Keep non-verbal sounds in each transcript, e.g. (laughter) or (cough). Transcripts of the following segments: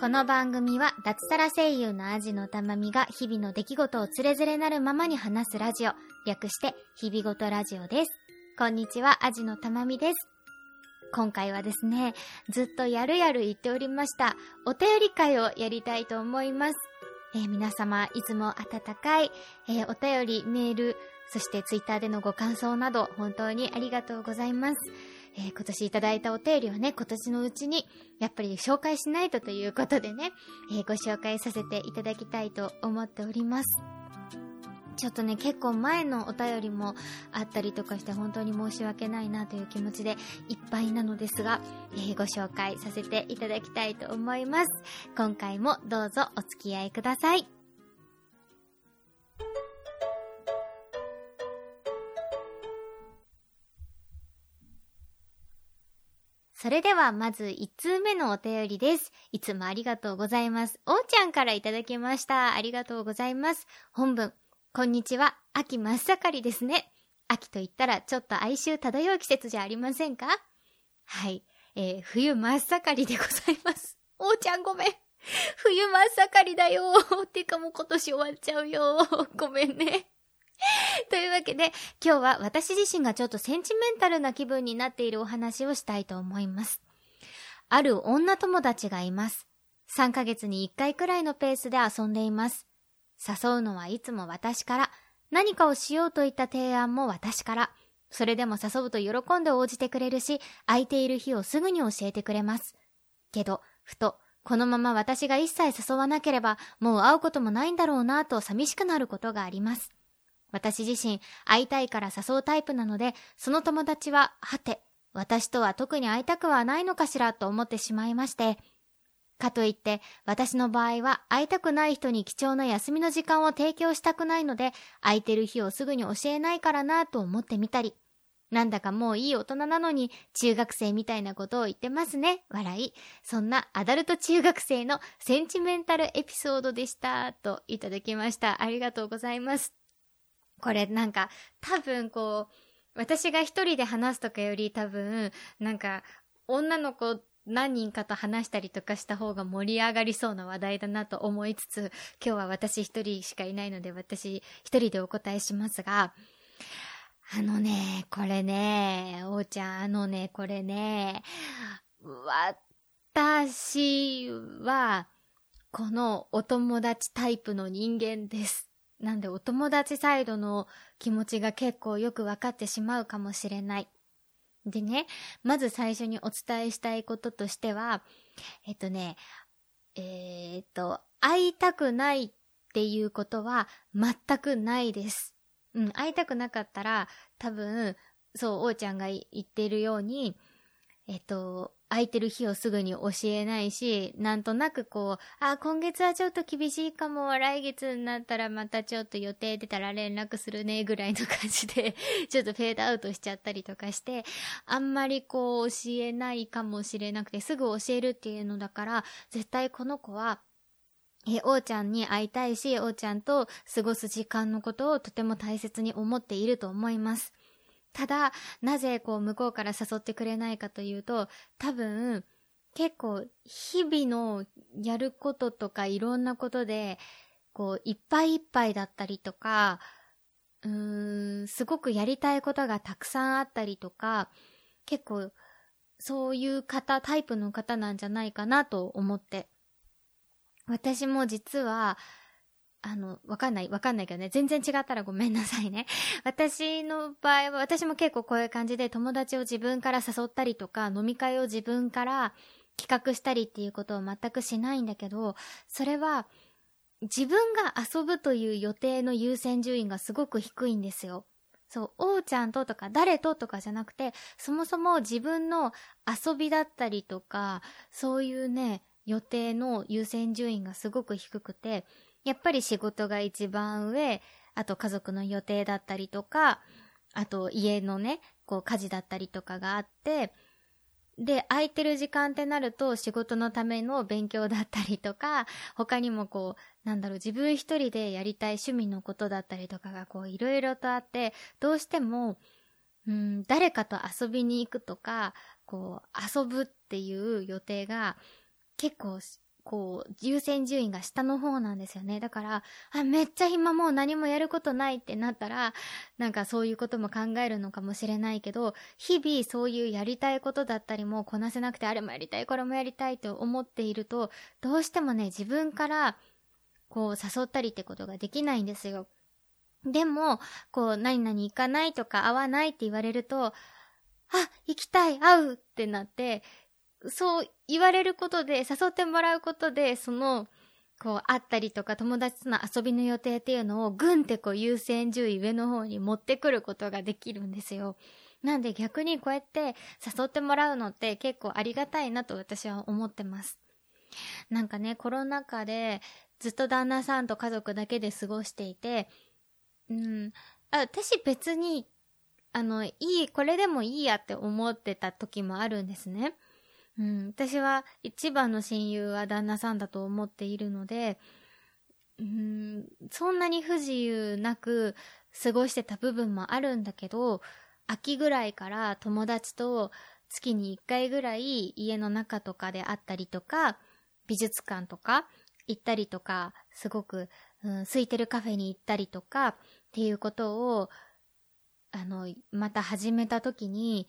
この番組は脱サラ声優のアジのたまみが日々の出来事をつれづれなるままに話すラジオ、略して日々ごとラジオです。こんにちは、アジのたまみです。今回はですね、ずっとやるやる言っておりました、お便り会をやりたいと思います。えー、皆様、いつも温かい、えー、お便り、メール、そしてツイッターでのご感想など、本当にありがとうございます。えー、今年いただいたお便りはね、今年のうちに、やっぱり紹介しないとということでね、えー、ご紹介させていただきたいと思っております。ちょっとね、結構前のお便りもあったりとかして本当に申し訳ないなという気持ちでいっぱいなのですが、えー、ご紹介させていただきたいと思います。今回もどうぞお付き合いください。それではまず1通目のお便りです。いつもありがとうございます。おーちゃんからいただきました。ありがとうございます。本文、こんにちは。秋真っ盛りですね。秋と言ったらちょっと哀愁漂う季節じゃありませんか？はい。えー、冬真っ盛りでございます。おーちゃんごめん。冬真っ盛りだよ。てかもう今年終わっちゃうよ。ごめんね。(laughs) というわけで、今日は私自身がちょっとセンチメンタルな気分になっているお話をしたいと思います。ある女友達がいます。3ヶ月に1回くらいのペースで遊んでいます。誘うのはいつも私から、何かをしようといった提案も私から、それでも誘うと喜んで応じてくれるし、空いている日をすぐに教えてくれます。けど、ふと、このまま私が一切誘わなければ、もう会うこともないんだろうなぁと寂しくなることがあります。私自身会いたいから誘うタイプなので、その友達は、はて、私とは特に会いたくはないのかしらと思ってしまいまして、かといって、私の場合は会いたくない人に貴重な休みの時間を提供したくないので、空いてる日をすぐに教えないからなと思ってみたり、なんだかもういい大人なのに中学生みたいなことを言ってますね。笑い。そんなアダルト中学生のセンチメンタルエピソードでした。といただきました。ありがとうございます。これなんか多分こう、私が一人で話すとかより多分、なんか女の子何人かと話したりとかした方が盛り上がりそうな話題だなと思いつつ、今日は私一人しかいないので私一人でお答えしますが、あのね、これね、おーちゃん、あのね、これね、私は、このお友達タイプの人間です。なんでお友達サイドの気持ちが結構よくわかってしまうかもしれない。でね、まず最初にお伝えしたいこととしては、えっとね、えー、っと、会いたくないっていうことは全くないです。うん、会いたくなかったら多分、そう、おーちゃんが言ってるように、えっと、空いてる日をすぐに教えないし、なんとなくこう、あ、今月はちょっと厳しいかも、来月になったらまたちょっと予定出たら連絡するね、ぐらいの感じで (laughs) ちょっとフェードアウトしちゃったりとかして、あんまりこう教えないかもしれなくて、すぐ教えるっていうのだから、絶対この子は、え、おーちゃんに会いたいし、おーちゃんと過ごす時間のことをとても大切に思っていると思います。ただ、なぜこう向こうから誘ってくれないかというと、多分、結構日々のやることとかいろんなことで、こういっぱいいっぱいだったりとか、うーん、すごくやりたいことがたくさんあったりとか、結構そういう方、タイプの方なんじゃないかなと思って。私も実は、あの、わかんない、わかんないけどね、全然違ったらごめんなさいね。(laughs) 私の場合は、私も結構こういう感じで友達を自分から誘ったりとか、飲み会を自分から企画したりっていうことを全くしないんだけど、それは、自分が遊ぶという予定の優先順位がすごく低いんですよ。そう、おうちゃんととか誰ととかじゃなくて、そもそも自分の遊びだったりとか、そういうね、予定の優先順位がすごく低くて、やっぱり仕事が一番上、あと家族の予定だったりとか、あと家のね、こう家事だったりとかがあって、で、空いてる時間ってなると仕事のための勉強だったりとか、他にもこう、なんだろう、自分一人でやりたい趣味のことだったりとかがこう、いろいろとあって、どうしても、うん、誰かと遊びに行くとか、こう、遊ぶっていう予定が結構こう、優先順位が下の方なんですよね。だから、あ、めっちゃ暇もう何もやることないってなったら、なんかそういうことも考えるのかもしれないけど、日々そういうやりたいことだったりもこなせなくて、あれもやりたい、これもやりたいと思っていると、どうしてもね、自分から、こう誘ったりってことができないんですよ。でも、こう、何々行かないとか会わないって言われると、あ、行きたい、会うってなって、そう言われることで、誘ってもらうことで、その、こう、会ったりとか友達との遊びの予定っていうのをぐんってこう優先順位上の方に持ってくることができるんですよ。なんで逆にこうやって誘ってもらうのって結構ありがたいなと私は思ってます。なんかね、コロナ禍でずっと旦那さんと家族だけで過ごしていて、うん、あ私別に、あの、いい、これでもいいやって思ってた時もあるんですね。うん、私は一番の親友は旦那さんだと思っているので、うん、そんなに不自由なく過ごしてた部分もあるんだけど、秋ぐらいから友達と月に1回ぐらい家の中とかで会ったりとか、美術館とか行ったりとか、すごく、うん、空いてるカフェに行ったりとかっていうことを、あの、また始めた時に、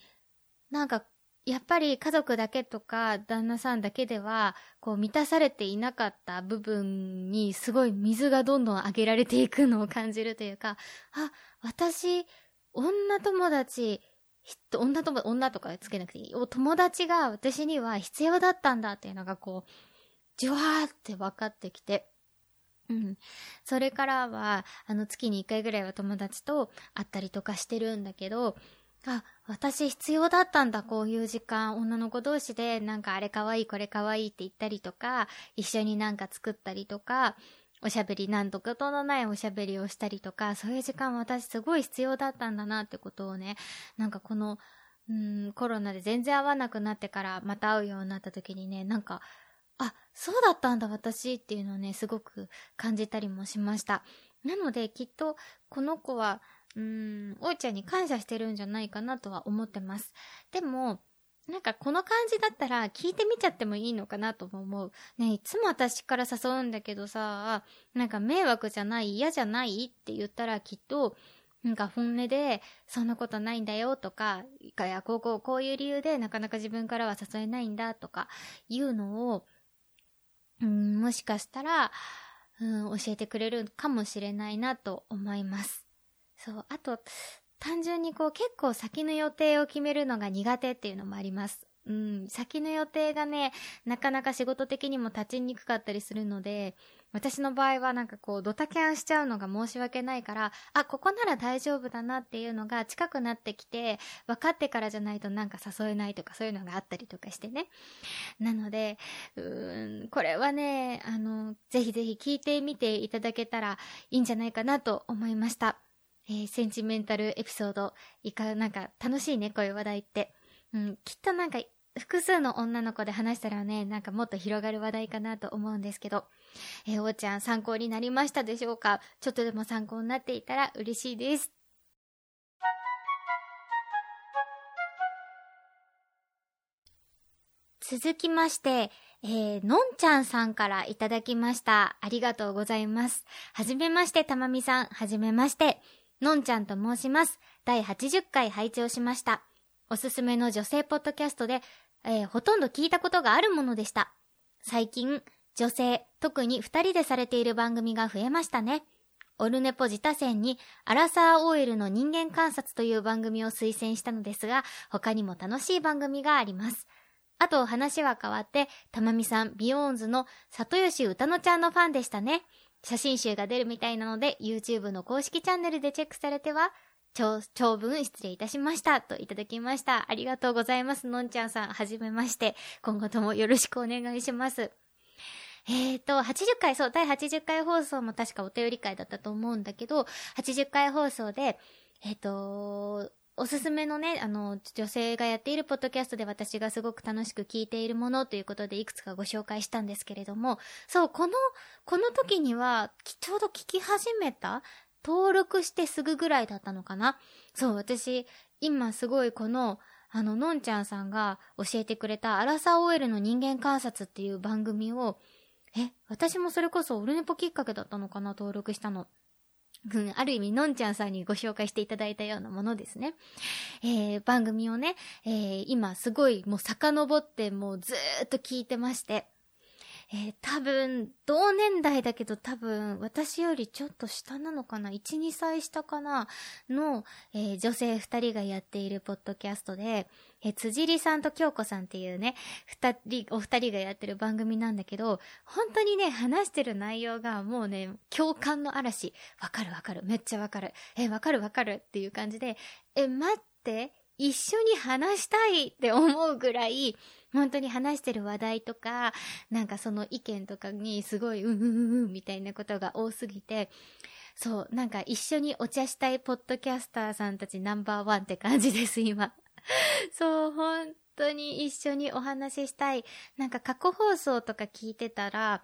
なんかやっぱり家族だけとか旦那さんだけでは、こう満たされていなかった部分にすごい水がどんどん上げられていくのを感じるというか、あ、私、女友達、女友、女とかつけなくていい。友達が私には必要だったんだっていうのがこう、じわーって分かってきて。うん。それからは、あの月に一回ぐらいは友達と会ったりとかしてるんだけど、あ、私必要だったんだ、こういう時間。女の子同士で、なんかあれかわいい、これかわいいって言ったりとか、一緒になんか作ったりとか、おしゃべりなんとかとのないおしゃべりをしたりとか、そういう時間私すごい必要だったんだなってことをね、なんかこの、うん、コロナで全然会わなくなってからまた会うようになった時にね、なんか、あ、そうだったんだ私っていうのをね、すごく感じたりもしました。なのできっとこの子は、うん、おうちゃんに感謝してるんじゃないかなとは思ってます。でも、なんかこの感じだったら聞いてみちゃってもいいのかなとも思う。ねいつも私から誘うんだけどさ、なんか迷惑じゃない嫌じゃないって言ったらきっと、なんか本音で、そんなことないんだよとか、いや、こうこう、こういう理由でなかなか自分からは誘えないんだとか、いうのを、うん、もしかしたら、うん、教えてくれるかもしれないなと思います。そう、あと、単純にこう結構先の予定を決めるのが苦手っていうのもあります。うん、先の予定がね、なかなか仕事的にも立ちにくかったりするので、私の場合はなんかこうドタキャンしちゃうのが申し訳ないから、あ、ここなら大丈夫だなっていうのが近くなってきて、分かってからじゃないとなんか誘えないとかそういうのがあったりとかしてね。なので、うーん、これはね、あの、ぜひぜひ聞いてみていただけたらいいんじゃないかなと思いました。えー、センチメンタルエピソード、いか、なんか楽しいね、こういう話題って。うん、きっとなんか、複数の女の子で話したらね、なんかもっと広がる話題かなと思うんですけど、えー、おーちゃん参考になりましたでしょうか？ちょっとでも参考になっていたら嬉しいです。続きまして、えー、のんちゃんさんからいただきました。ありがとうございます。はじめまして、たまみさん。はじめまして。のんちゃんと申します。第80回拝聴しました。おすすめの女性ポッドキャストで、えー、ほとんど聞いたことがあるものでした。最近、女性、特に二人でされている番組が増えましたね。オルネポ自他戦に、アラサー OL の人間観察という番組を推薦したのですが、他にも楽しい番組があります。あと話は変わって、たまみさん、ビヨーンズの里吉歌乃ちゃんのファンでしたね。写真集が出るみたいなので、YouTube の公式チャンネルでチェックされては、長、長文失礼いたしました。といただきました。ありがとうございます。のんちゃんさん、はじめまして。今後ともよろしくお願いします。えっ、ー、と、80回、そう、第80回放送も確かお便り会だったと思うんだけど、80回放送で、えっ、ー、と、おすすめのね、あの、女性がやっているポッドキャストで私がすごく楽しく聞いているものということでいくつかご紹介したんですけれども、そう、この、この時には、ちょうど聞き始めた登録してすぐぐらいだったのかな？そう、私、今すごいこの、あの、のんちゃんさんが教えてくれたアラサー OL の人間観察っていう番組を、え、私もそれこそオルネポきっかけだったのかな、登録したの。うん、ある意味、のんちゃんさんにご紹介していただいたようなものですね。えー、番組をね、えー、今すごいもう遡ってもうずーっと聞いてまして、えー、多分、同年代だけど多分、私よりちょっと下なのかな ?1、2歳下かな？の、えー、女性2人がやっているポッドキャストで、えー、辻里さんと京子さんっていうね、二人、お二人がやってる番組なんだけど、本当にね、話してる内容がもうね、共感の嵐。わかるわかる。めっちゃわかる。え、わかるわかるっていう感じで、え、待って、一緒に話したいって思うぐらい、本当に話してる話題とか、なんかその意見とかにすごい、うんうんうんみたいなことが多すぎて、そう、なんか一緒にお茶したいポッドキャスターさんたちナンバーワンって感じです、今。(laughs) そう、本当に一緒にお話ししたい。なんか過去放送とか聞いてたら、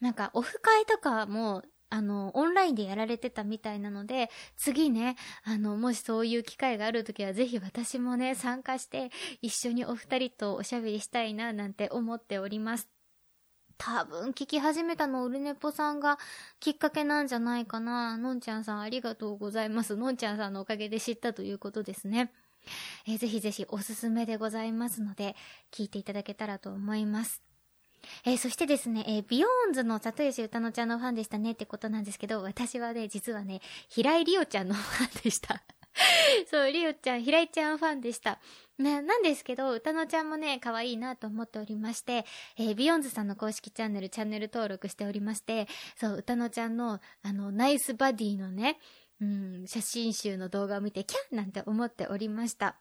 なんかオフ会とかもあの、オンラインでやられてたみたいなので、次ね、あの、もしそういう機会があるときは、ぜひ私もね、参加して、一緒にお二人とおしゃべりしたいな、なんて思っております。多分聞き始めたのオルネポさんがきっかけなんじゃないかな。のんちゃんさんありがとうございます。のんちゃんさんのおかげで知ったということですね。えー、ぜひぜひおすすめでございますので、聞いていただけたらと思います。えー、そしてですね、えー、ビヨーンズの里吉歌乃ちゃんのファンでしたねってことなんですけど、私はね、実はね、平井里央ちゃんのファンでした。(laughs) そう、りおちゃん、平井ちゃんファンでした。な、なんですけど、うたのちゃんもね、可愛いなと思っておりまして、えー、ビヨンズさんの公式チャンネル、チャンネル登録しておりまして、そう、うたのちゃんの、あの、ナイスバディのね、うん、写真集の動画を見て、キャンなんて思っておりました。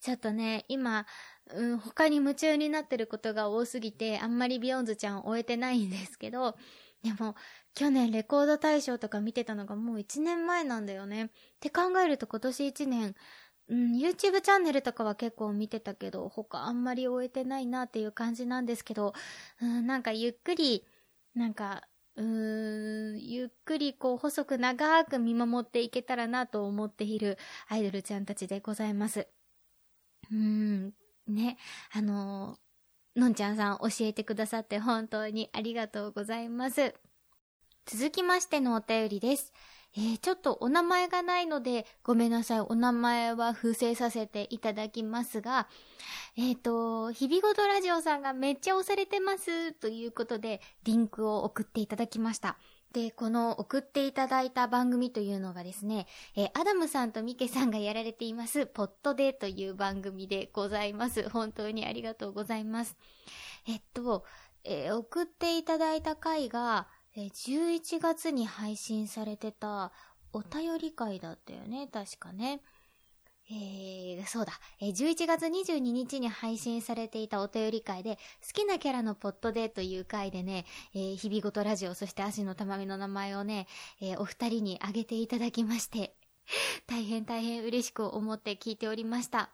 ちょっとね、今、うん、他に夢中になってることが多すぎて、あんまりビヨンズちゃんを追えてないんですけど、(laughs) でも、去年レコード大賞とか見てたのがもう1年前なんだよね。って考えると今年1年、うん、YouTube チャンネルとかは結構見てたけど、他あんまり終えてないなっていう感じなんですけど、うん、なんかゆっくり、なんか、うーん、ゆっくりこう細く長く見守っていけたらなと思っているアイドルちゃんたちでございます。うん、ね、あのー、のんちゃんさん教えてくださって本当にありがとうございます。続きましてのお便りです。えー、ちょっとお名前がないので、ごめんなさい。お名前は伏せさせていただきますが、えっ、ー、と、日々ごとラジオさんがめっちゃ押されてますということで、リンクを送っていただきました。で、この送っていただいた番組というのがですね、えー、アダムさんとミケさんがやられています、ポットデーという番組でございます。本当にありがとうございます。えっと、えー、送っていただいた回が、えー、11月に配信されてたお便り会だったよね、確かね。えー、そうだ、えー、11月22日に配信されていたお便り会で、好きなキャラのポットでという回でね、えー、日々ごとラジオ、そして足のたまみの名前をね、えー、お二人に挙げていただきまして、(laughs) 大変大変嬉しく思って聞いておりました。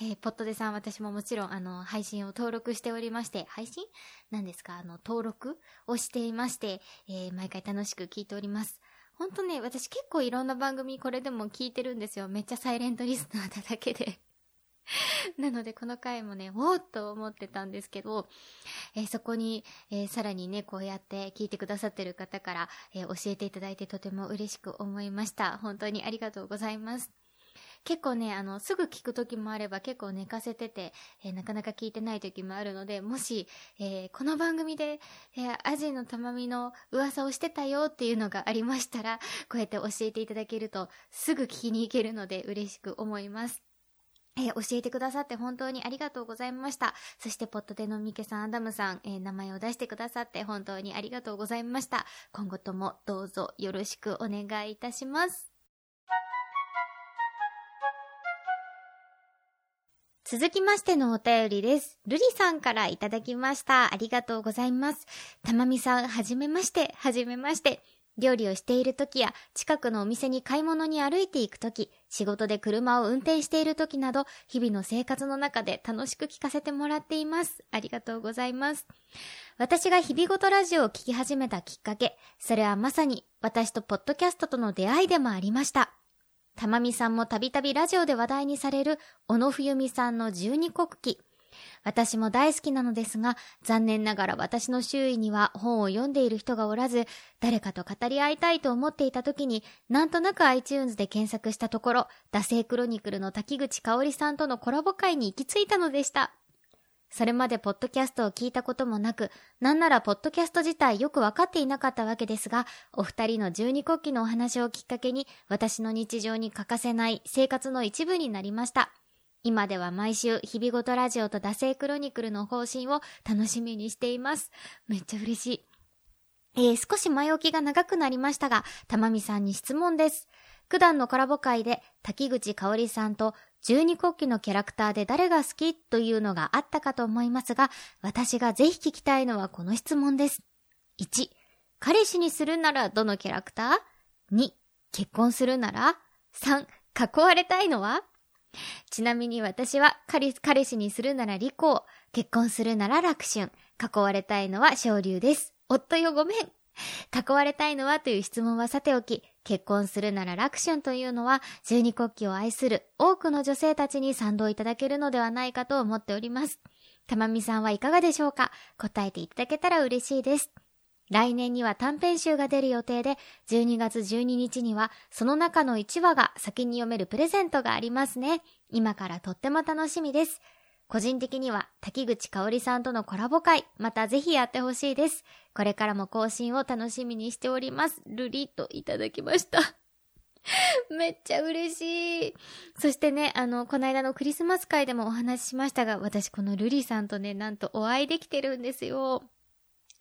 えー、ポットでさん、私ももちろん、あの、配信を登録しておりまして、配信？何ですか？あの、登録をしていまして、えー、毎回楽しく聞いております。ほんとね、私結構いろんな番組これでも聞いてるんですよ。めっちゃサイレントリスナーだだけで (laughs) なのでこの回もね、おーっと思ってたんですけど、えー、そこに、えー、さらにね、こうやって聞いてくださってる方から、えー、教えていただいてとても嬉しく思いました。本当にありがとうございます。結構ね、あの、すぐ聞く時もあれば結構寝かせてて、えー、なかなか聞いてない時もあるので、もし、えー、この番組で、えー、アジのたまみの噂をしてたよっていうのがありましたら、こうやって教えていただけると、すぐ聞きに行けるので嬉しく思います。えー、教えてくださって本当にありがとうございました。そして、ポットでのミケさん、アダムさん、えー、名前を出してくださって本当にありがとうございました。今後ともどうぞよろしくお願いいたします。続きましてのお便りです。ルリさんからいただきました。ありがとうございます。たまみさん、はじめまして、はじめまして。料理をしている時や、近くのお店に買い物に歩いていく時、仕事で車を運転している時など、日々の生活の中で楽しく聞かせてもらっています。ありがとうございます。私が日々ごとラジオを聞き始めたきっかけ、それはまさに私とポッドキャストとの出会いでもありました。たまみさんもたびたびラジオで話題にされる、小野冬美さんの十二国記。私も大好きなのですが、残念ながら私の周囲には本を読んでいる人がおらず、誰かと語り合いたいと思っていた時に、なんとなく iTunes で検索したところ、惰性クロニクルの滝口香織さんとのコラボ会に行き着いたのでした。それまでポッドキャストを聞いたこともなく、なんならポッドキャスト自体よくわかっていなかったわけですが、お二人の十二国旗のお話をきっかけに、私の日常に欠かせない生活の一部になりました。今では毎週、日々ごとラジオと惰性クロニクルの方針を楽しみにしています。めっちゃ嬉しい。えー、少し前置きが長くなりましたが、たまみさんに質問です。九段のコラボ会で、滝口香織さんと十二国旗のキャラクターで誰が好きというのがあったかと思いますが、私がぜひ聞きたいのはこの質問です。1、彼氏にするならどのキャラクター ?2、結婚するなら ?3、囲われたいのは？ちなみに私は彼氏にするなら利口、結婚するなら楽春、囲われたいのは昇竜です。夫よごめん。囲われたいのはという質問はさておき、結婚するなら楽春というのは、十二国旗を愛する多くの女性たちに賛同いただけるのではないかと思っております。たまみさんはいかがでしょうか答えていただけたら嬉しいです。来年には短編集が出る予定で、12月12日にはその中の1話が先に読めるプレゼントがありますね。今からとっても楽しみです。個人的には滝口香織さんとのコラボ会、またぜひやってほしいです。これからも更新を楽しみにしております。ルリといただきました。(laughs) めっちゃ嬉しい。そしてね、あの、この間のクリスマス会でもお話ししましたが、私このルリさんとね、なんとお会いできてるんですよ。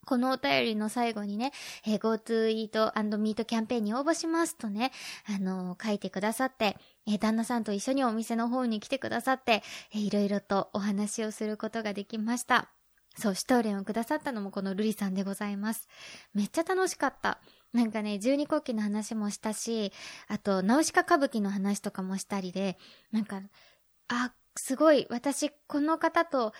このお便りの最後にね、えー、GoTo Eat Meet キャンペーンに応募しますとね、あのー、書いてくださって、えー、旦那さんと一緒にお店の方に来てくださって、えー、いろいろとお話をすることができました。そう、シュトーレンをくださったのもこのルリさんでございます。めっちゃ楽しかった。なんかね、十二国旗の話もしたし、あと、ナウシカ歌舞伎の話とかもしたりで、なんか、あ、すごい、私、この方と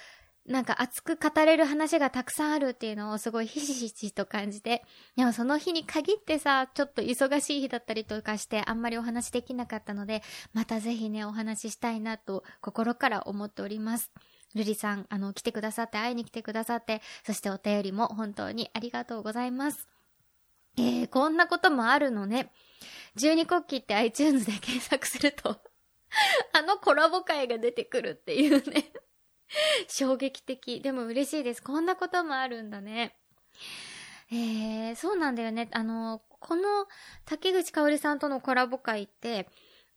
なんか熱く語れる話がたくさんあるっていうのをすごいひしひしと感じて、でもその日に限ってさ、ちょっと忙しい日だったりとかしてあんまりお話できなかったので、またぜひね、お話ししたいなと心から思っております。ルリさん、あの、来てくださって、会いに来てくださって、そしてお便りも本当にありがとうございます。えー、こんなこともあるのね。十二国旗って iTunes で検索するとあのコラボ会が出てくるっていうね (laughs) 衝撃的。でも嬉しいです。こんなこともあるんだね。えー、そうなんだよね。あの、この竹口香織さんとのコラボ会って、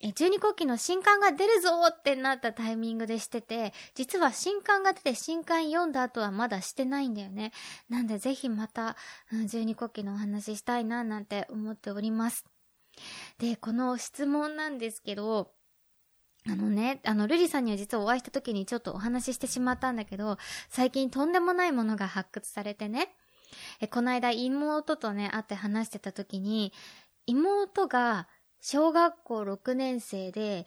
え、十二国旗の新刊が出るぞってなったタイミングでしてて、実は新刊が出て新刊読んだ後はまだしてないんだよね。なんでぜひまた、うん、十二国旗のお話ししたいななんて思っております。で、この質問なんですけど、あのね、あの、ルリさんには実はお会いした時にちょっとお話ししてしまったんだけど、最近とんでもないものが発掘されてね、え、この間妹とね、会って話してた時に、妹が小学校6年生で、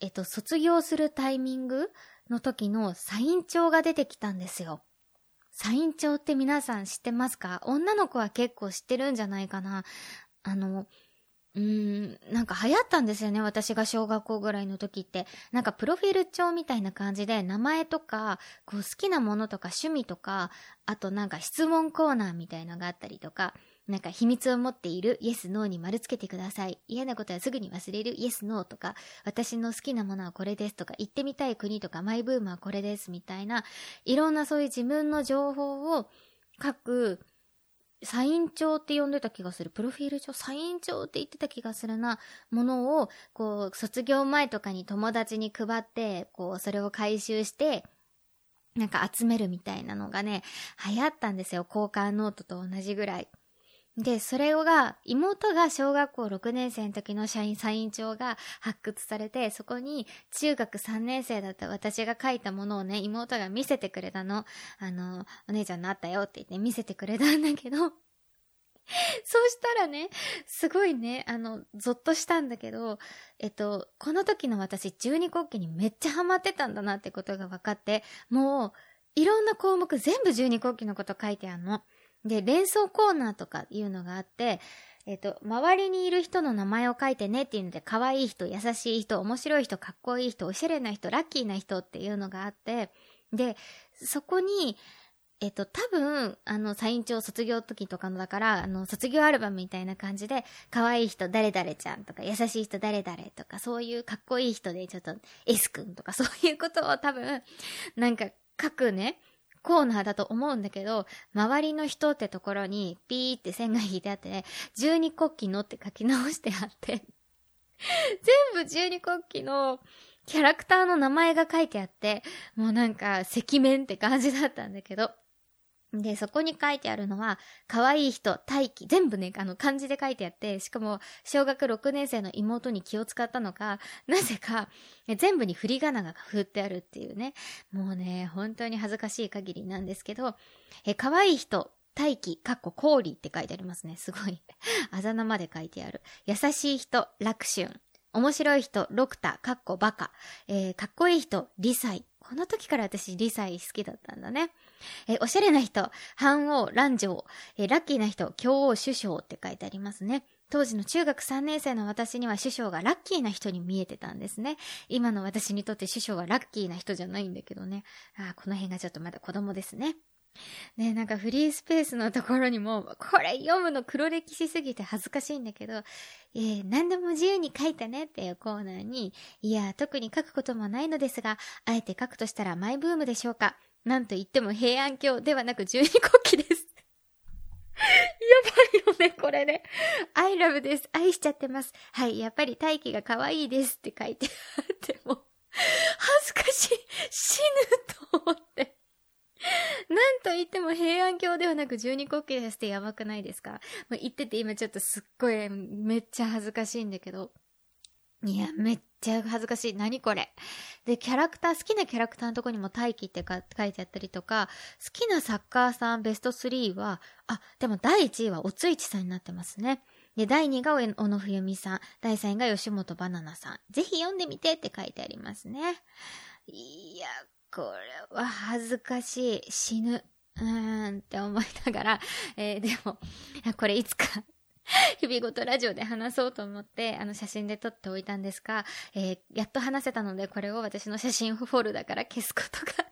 えっと、卒業するタイミングの時のサイン帳が出てきたんですよ。サイン帳って皆さん知ってますか？女の子は結構知ってるんじゃないかな。あの、うーん、なんか流行ったんですよね、私が小学校ぐらいの時って。なんかプロフィール帳みたいな感じで、名前とか、こう好きなものとか趣味とか、あとなんか質問コーナーみたいのがあったりとか、なんか秘密を持っているイエスノーに丸つけてください。嫌なことはすぐに忘れるイエスノーとか、私の好きなものはこれですとか、行ってみたい国とか、マイブームはこれですみたいな、いろんなそういう自分の情報を書く、サイン帳って呼んでた気がする。プロフィール帳？サイン帳って言ってた気がするな。ものを、こう、卒業前とかに友達に配って、こう、それを回収して、なんか集めるみたいなのがね、流行ったんですよ。交換ノートと同じぐらい。で、それが、妹が小学校6年生の時の社員サイン帳が発掘されて、そこに中学3年生だった私が書いたものをね、妹が見せてくれたの。あの、お姉ちゃんのあったよって言って見せてくれたんだけど、(laughs) そうしたらね、すごいね、あの、ゾッとしたんだけど、えっと、この時の私、十二国旗にめっちゃハマってたんだなってことが分かって、もう、いろんな項目全部十二国旗のこと書いてあるの。で、連想コーナーとかいうのがあって、えっ、と、周りにいる人の名前を書いてねっていうので、可愛い人、優しい人、面白い人、かっこいい人、おしゃれな人、ラッキーな人っていうのがあって、で、そこに、えっと、多分、あの、サイン帳卒業時とかのだから、あの、卒業アルバムみたいな感じで、可愛い人誰々ちゃんとか、優しい人誰々とか、そういうかっこいい人でちょっと S 君とか、そういうことを多分、なんか書くね、コーナーだと思うんだけど、周りの人ってところにピーって線が引いてあってね、十二国旗のって書き直してあって全部十二国旗のキャラクターの名前が書いてあって、もうなんか赤面って感じだったんだけど、で、そこに書いてあるのは、可愛い人、大気、全部ね、あの、漢字で書いてあって、しかも、小学6年生の妹に気を使ったのか、なぜか、全部に振り仮名が振ってあるっていうね。もうね、本当に恥ずかしい限りなんですけど、え、可愛い人、大気、かっこ氷って書いてありますね。すごい。あざ名まで書いてある。優しい人、楽春。面白い人、ロクタ、かっこバカ。えー、かっこいい人、リサイ。この時から私、リサイ好きだったんだね。えおしゃれな人、藩王、蘭城、えラッキーな人、京王首相って書いてありますね。当時の中学3年生の私には首相がラッキーな人に見えてたんですね。今の私にとって首相はラッキーな人じゃないんだけどね。あこの辺がちょっとまだ子供ですね。ねなんかフリースペースのところにも、これ読むの黒歴史すぎて恥ずかしいんだけど、えー、何でも自由に書いたねっていうコーナーに、いや、特に書くこともないのですが、あえて書くとしたらマイブームでしょうか。なんと言っても平安京ではなく十二国旗です。(laughs) やばいよね、これね。I love です。愛しちゃってます。はい、やっぱり大気が可愛いですって書いてあっても、恥ずかしい。死ぬと思って。(laughs) なんと言っても平安京ではなく十二国旗ですってやばくないですか、ま、言ってて今ちょっとすっごいめっちゃ恥ずかしいんだけど。いや、めっちゃ恥ずかしい。何これ？で、キャラクター、好きなキャラクターのとこにも大気って書いてあったりとか、好きなサッカーさんベスト3は、あ、でも第1位はおついちさんになってますね。で、第2位が小野冬美さん、第3位が吉本バナナさん。ぜひ読んでみてって書いてありますね。いや、これは恥ずかしい。死ぬ。うーんって思いながら、(laughs) えー、でも、これいつか (laughs) 日々ごとラジオで話そうと思って、あの写真で撮っておいたんですが、えー、やっと話せたので、これを私の写真フォルダから消すことが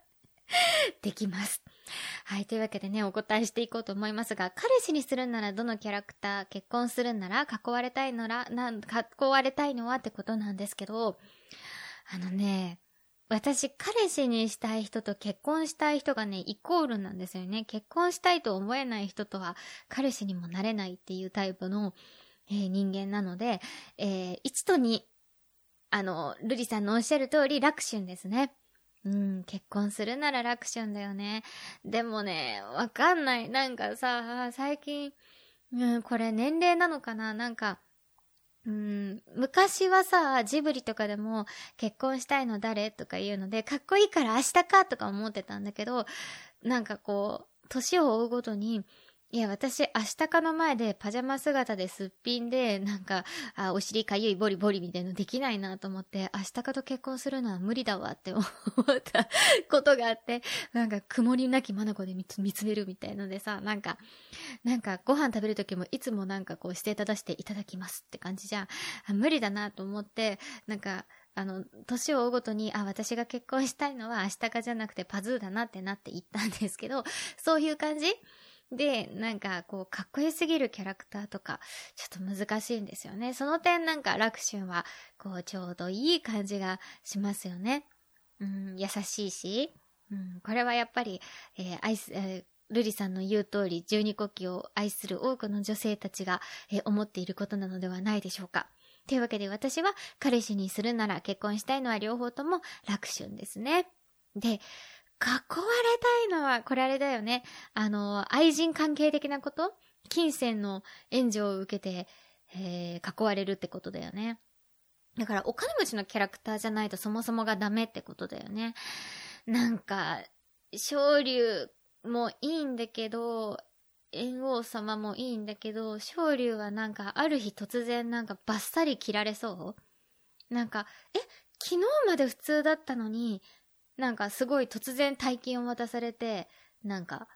(laughs) できます。はい。というわけでね、お答えしていこうと思いますが、彼氏にするならどのキャラクター、結婚するなら、囲われたいのら、なん、囲われたいのはってことなんですけど、あのね、私、彼氏にしたい人と結婚したい人がね、イコールなんですよね。結婚したいと思えない人とは、彼氏にもなれないっていうタイプの、えー、人間なので、えー、1と2、あの、ルリさんのおっしゃる通り、楽春ですね。うん、結婚するなら楽春だよね。でもね、わかんない。なんかさ、最近、うん、これ年齢なのかな？なんか、うん、昔はさ、ジブリとかでも結婚したいの誰とか言うので、かっこいいから明日かとか思ってたんだけど、なんかこう、年を追うごとに、いや、私、明日かの前でパジャマ姿ですっぴんで、なんか、あ、お尻かゆいボリボリみたいのできないなと思って、明日かと結婚するのは無理だわって思った (laughs) ことがあって、なんか、曇りなき眼で見つめるみたいのでさ、なんか、なんか、ご飯食べるときもいつもなんかこう、姿勢正していただきますって感じじゃん。あ無理だなと思って、なんか、あの、年を追うごとに、あ、私が結婚したいのは明日かじゃなくてパズーだなってなって言ったんですけど、そういう感じで、なんかこう、かっこよすぎるキャラクターとか、ちょっと難しいんですよね。その点なんか楽春は、こう、ちょうどいい感じがしますよね。うん、優しいし、うん、これはやっぱり、えー、愛す、えー、ルリさんの言う通り、十二国旗を愛する多くの女性たちが、えー、思っていることなのではないでしょうか。というわけで私は彼氏にするなら結婚したいのは両方とも楽春ですね。で、囲われたいのは、これあれだよね。あの、愛人関係的なこと？金銭の援助を受けて、えー、囲われるってことだよね。だから、お金持ちのキャラクターじゃないとそもそもがダメってことだよね。なんか、昇竜もいいんだけど、猿王様もいいんだけど、昇竜はなんか、ある日突然なんかバッサリ切られそう？なんか、え、昨日まで普通だったのに、なんかすごい突然大金を渡されて、なんか、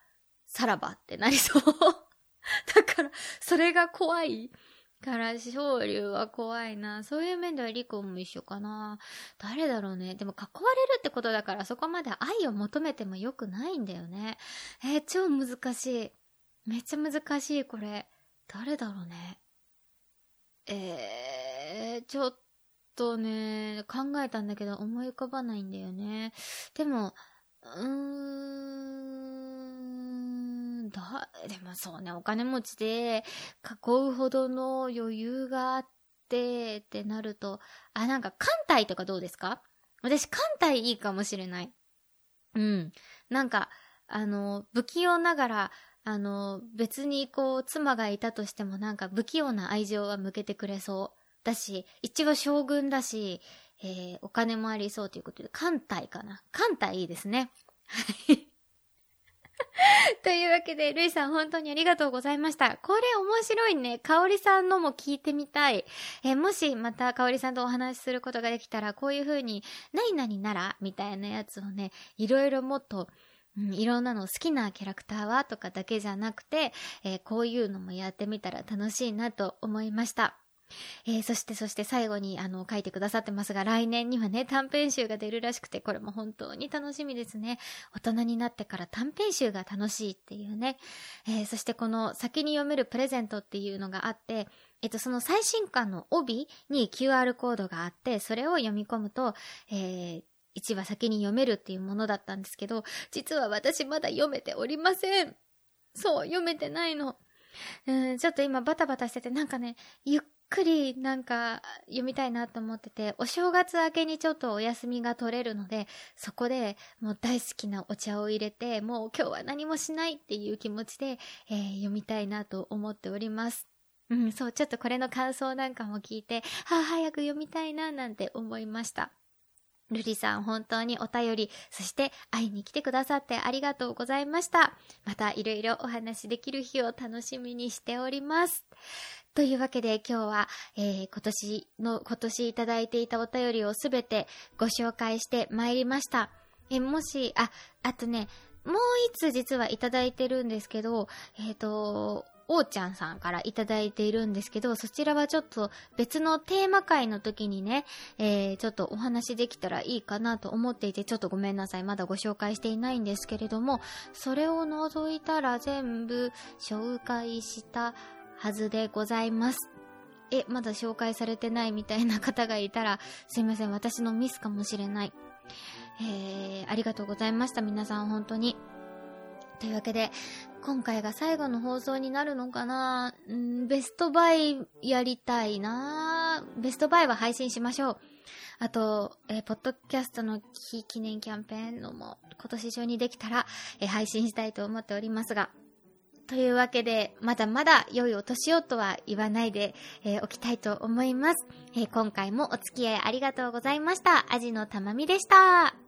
さらばってなりそう。(laughs) だから、それが怖い。から昇竜は怖いな。そういう面ではリコも一緒かな。誰だろうね。でも囲われるってことだからそこまで愛を求めてもよくないんだよね。えー、超難しい。めっちゃ難しいこれ。誰だろうね。えー、ちょっとね、考えたんだけど思い浮かばないんだよね。でも、うーん、だ、でもそうね、お金持ちで囲うほどの余裕があってってなると、あ、なんか艦隊とかどうですか？私艦隊いいかもしれない。うん。なんか、あの、不器用ながら、あの、別にこう、妻がいたとしてもなんか不器用な愛情は向けてくれそう。だし、一応将軍だし、えー、お金もありそうということで、艦隊かな。艦隊いいですね。はい。(laughs) というわけで、ルイさん本当にありがとうございました。これ面白いね。かおりさんのも聞いてみたい。えー、もしまたかおりさんとお話しすることができたら、こういう風に、何々ならみたいなやつをね、いろいろもっと、うん、いろんなの好きなキャラクターは？とかだけじゃなくて、えー、こういうのもやってみたら楽しいなと思いました。えー、そしてそして最後にあの書いてくださってますが、来年にはね、短編集が出るらしくて、これも本当に楽しみですね。大人になってから短編集が楽しいっていうね。えー、そしてこの先に読めるプレゼントっていうのがあって、えっと、その最新刊の帯に QR コードがあって、それを読み込むと、えー、1話先に読めるっていうものだったんですけど、実は私まだ読めておりません。そう、読めてないの。うん、ちょっと今バタバタしてて、なんかね、ゆっくりなんか読みたいなと思ってて、お正月明けにちょっとお休みが取れるので、そこでもう大好きなお茶を入れて、もう今日は何もしないっていう気持ちで、えー、読みたいなと思っております。うん、そう、ちょっとこれの感想なんかも聞いて、はあ、早く読みたいななんて思いました。ルリさん本当にお便り、そして会いに来てくださってありがとうございました。またいろいろお話できる日を楽しみにしております。というわけで今日は、えー、今年の、今年いただいていたお便りをすべてご紹介してまいりました。えもし、あ、あとね、もう一つ実はいただいてるんですけど、えっ、ー、と、おーちゃんさんからいただいているんですけど、そちらはちょっと別のテーマ会の時にね、えー、ちょっとお話できたらいいかなと思っていて、ちょっとごめんなさい。まだご紹介していないんですけれども、それを除いたら全部紹介したはずでございます。え、まだ紹介されてないみたいな方がいたら、すいません、私のミスかもしれない。えー、ありがとうございました、皆さん、本当に。というわけで、今回が最後の放送になるのかな？んベストバイやりたいなベストバイは配信しましょう。あと、えー、ポッドキャストの記念キャンペーンのも今年中にできたら、えー、配信したいと思っておりますが、というわけで、まだまだ良いお年をとは言わないで、えー、おきたいと思います、えー、今回もお付き合いありがとうございました。アジのたまみでした。